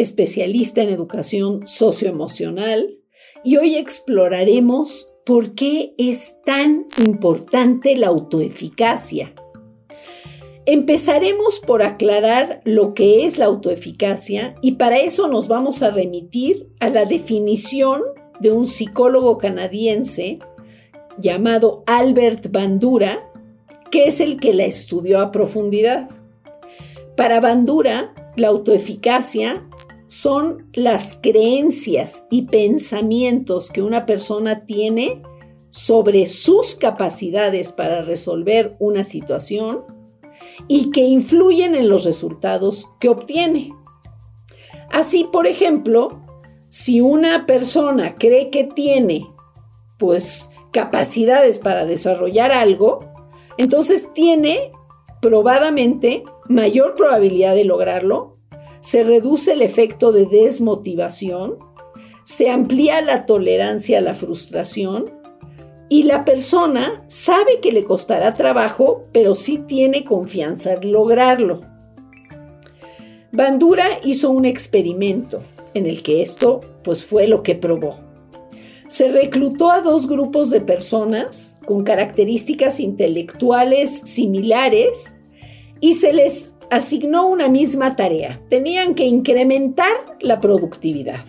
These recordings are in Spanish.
especialista en educación socioemocional, y hoy exploraremos por qué es tan importante la autoeficacia. Empezaremos por aclarar lo que es la autoeficacia y para eso nos vamos a remitir a la definición de un psicólogo canadiense llamado Albert Bandura, que es el que la estudió a profundidad. Para Bandura, la autoeficacia son las creencias y pensamientos que una persona tiene sobre sus capacidades para resolver una situación y que influyen en los resultados que obtiene. Así, por ejemplo, si una persona cree que tiene pues capacidades para desarrollar algo, entonces tiene probadamente mayor probabilidad de lograrlo, se reduce el efecto de desmotivación, se amplía la tolerancia a la frustración y la persona sabe que le costará trabajo, pero sí tiene confianza en lograrlo. Bandura hizo un experimento en el que esto pues fue lo que probó. Se reclutó a dos grupos de personas con características intelectuales similares y se les asignó una misma tarea. Tenían que incrementar la productividad.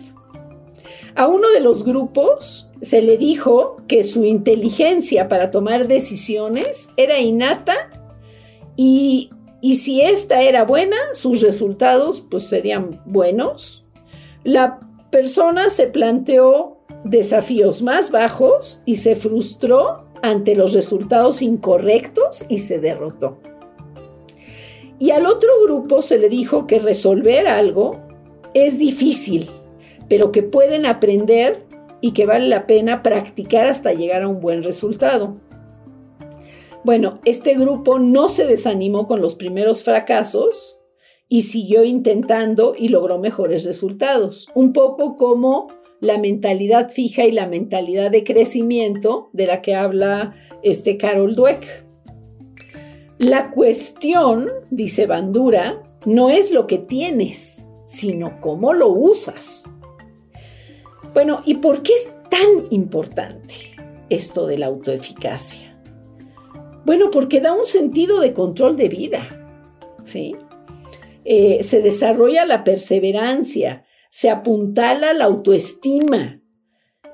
A uno de los grupos se le dijo que su inteligencia para tomar decisiones era innata y, y si esta era buena, sus resultados pues serían buenos. La persona se planteó desafíos más bajos y se frustró ante los resultados incorrectos y se derrotó. Y al otro grupo se le dijo que resolver algo es difícil, pero que pueden aprender y que vale la pena practicar hasta llegar a un buen resultado. Bueno, este grupo no se desanimó con los primeros fracasos y siguió intentando y logró mejores resultados. Un poco como la mentalidad fija y la mentalidad de crecimiento de la que habla este Carol Dweck. La cuestión, dice Bandura, no es lo que tienes, sino cómo lo usas. Bueno, ¿y por qué es tan importante esto de la autoeficacia? Bueno, porque da un sentido de control de vida, ¿sí? Eh, se desarrolla la perseverancia, se apuntala la autoestima,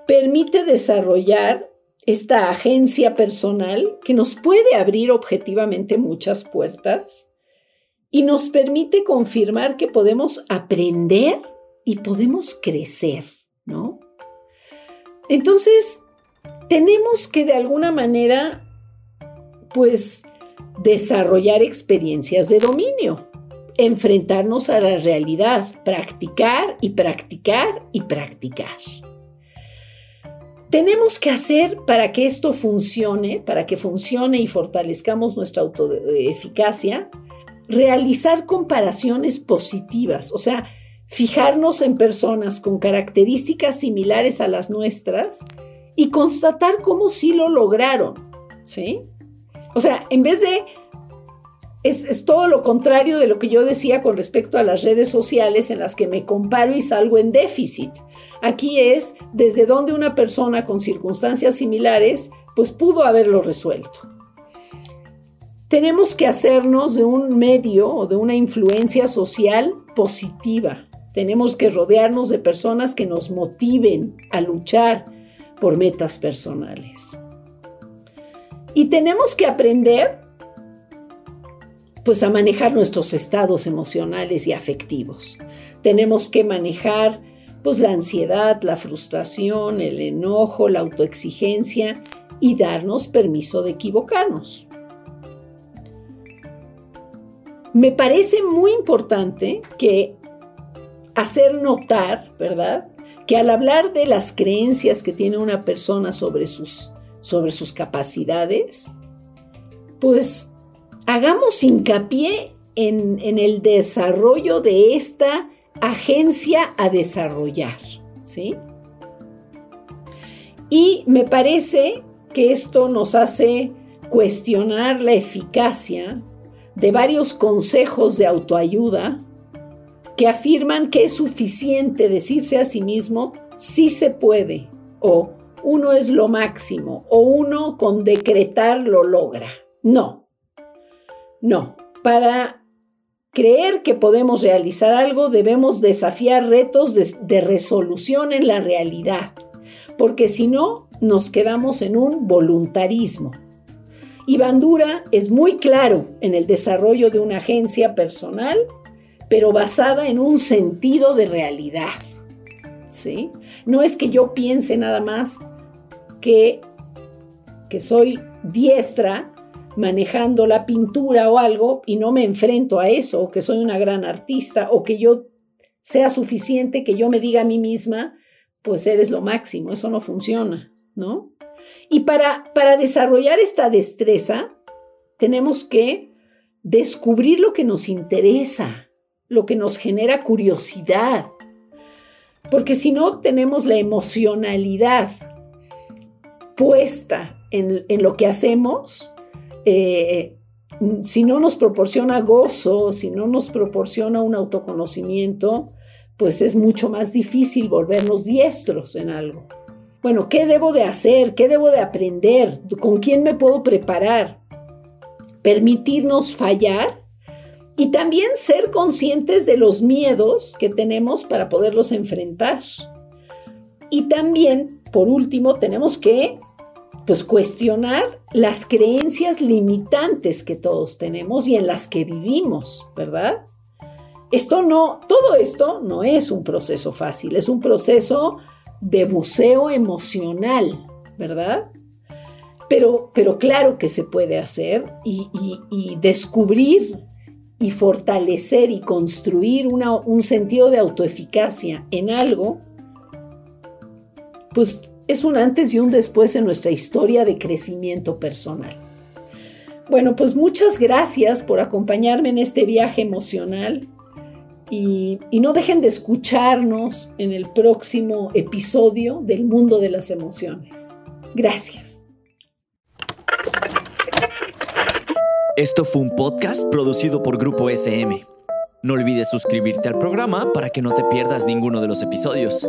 permite desarrollar esta agencia personal que nos puede abrir objetivamente muchas puertas y nos permite confirmar que podemos aprender y podemos crecer, ¿no? Entonces, tenemos que de alguna manera, pues, desarrollar experiencias de dominio, enfrentarnos a la realidad, practicar y practicar y practicar tenemos que hacer para que esto funcione, para que funcione y fortalezcamos nuestra autoeficacia, realizar comparaciones positivas, o sea, fijarnos en personas con características similares a las nuestras y constatar cómo sí lo lograron, ¿sí? O sea, en vez de es, todo lo contrario de lo que yo decía con respecto a las redes sociales en las que me comparo y salgo en déficit. Aquí es desde donde una persona con circunstancias similares pues pudo haberlo resuelto. Tenemos que hacernos de un medio o de una influencia social positiva. Tenemos que rodearnos de personas que nos motiven a luchar por metas personales. Y tenemos que aprender pues a manejar nuestros estados emocionales y afectivos. Tenemos que manejar pues la ansiedad, la frustración, el enojo, la autoexigencia y darnos permiso de equivocarnos. Me parece muy importante que hacer notar, ¿verdad? que al hablar de las creencias que tiene una persona sobre sus, sobre sus capacidades, pues hagamos hincapié en, el desarrollo de esta agencia a desarrollar, ¿sí? Y me parece que esto nos hace cuestionar la eficacia de varios consejos de autoayuda que afirman que es suficiente decirse a sí mismo sí se puede o uno es lo máximo o uno con decretar lo logra. No, no. Para creer que podemos realizar algo debemos desafiar retos de, resolución en la realidad, porque si no nos quedamos en un voluntarismo. Y Bandura es muy claro en el desarrollo de una agencia personal, pero basada en un sentido de realidad. ¿Sí? No es que yo piense nada más que, que soy diestra manejando la pintura o algo y no me enfrento a eso, o que soy una gran artista, o que yo sea suficiente que yo me diga a mí misma, pues eres lo máximo, eso no funciona, ¿no? Y para, para desarrollar esta destreza, tenemos que descubrir lo que nos interesa, lo que nos genera curiosidad. Porque si no tenemos la emocionalidad puesta en, lo que hacemos, eh, si no nos proporciona gozo, si no nos proporciona un autoconocimiento, pues es mucho más difícil volvernos diestros en algo. Bueno, ¿qué debo de hacer? ¿Qué debo de aprender? ¿Con quién me puedo preparar? Permitirnos fallar y también ser conscientes de los miedos que tenemos para poderlos enfrentar. Y también, por último, tenemos que pues cuestionar las creencias limitantes que todos tenemos y en las que vivimos, ¿verdad? Esto no, todo esto no es un proceso fácil, es un proceso de buceo emocional, ¿verdad? Pero, pero claro que se puede hacer y, descubrir y fortalecer y construir un sentido de autoeficacia en algo, pues es un antes y un después en nuestra historia de crecimiento personal. Bueno, pues muchas gracias por acompañarme en este viaje emocional y, no dejen de escucharnos en el próximo episodio del mundo de las emociones. Gracias. Esto fue un podcast producido por Grupo SM. No olvides suscribirte al programa para que no te pierdas ninguno de los episodios.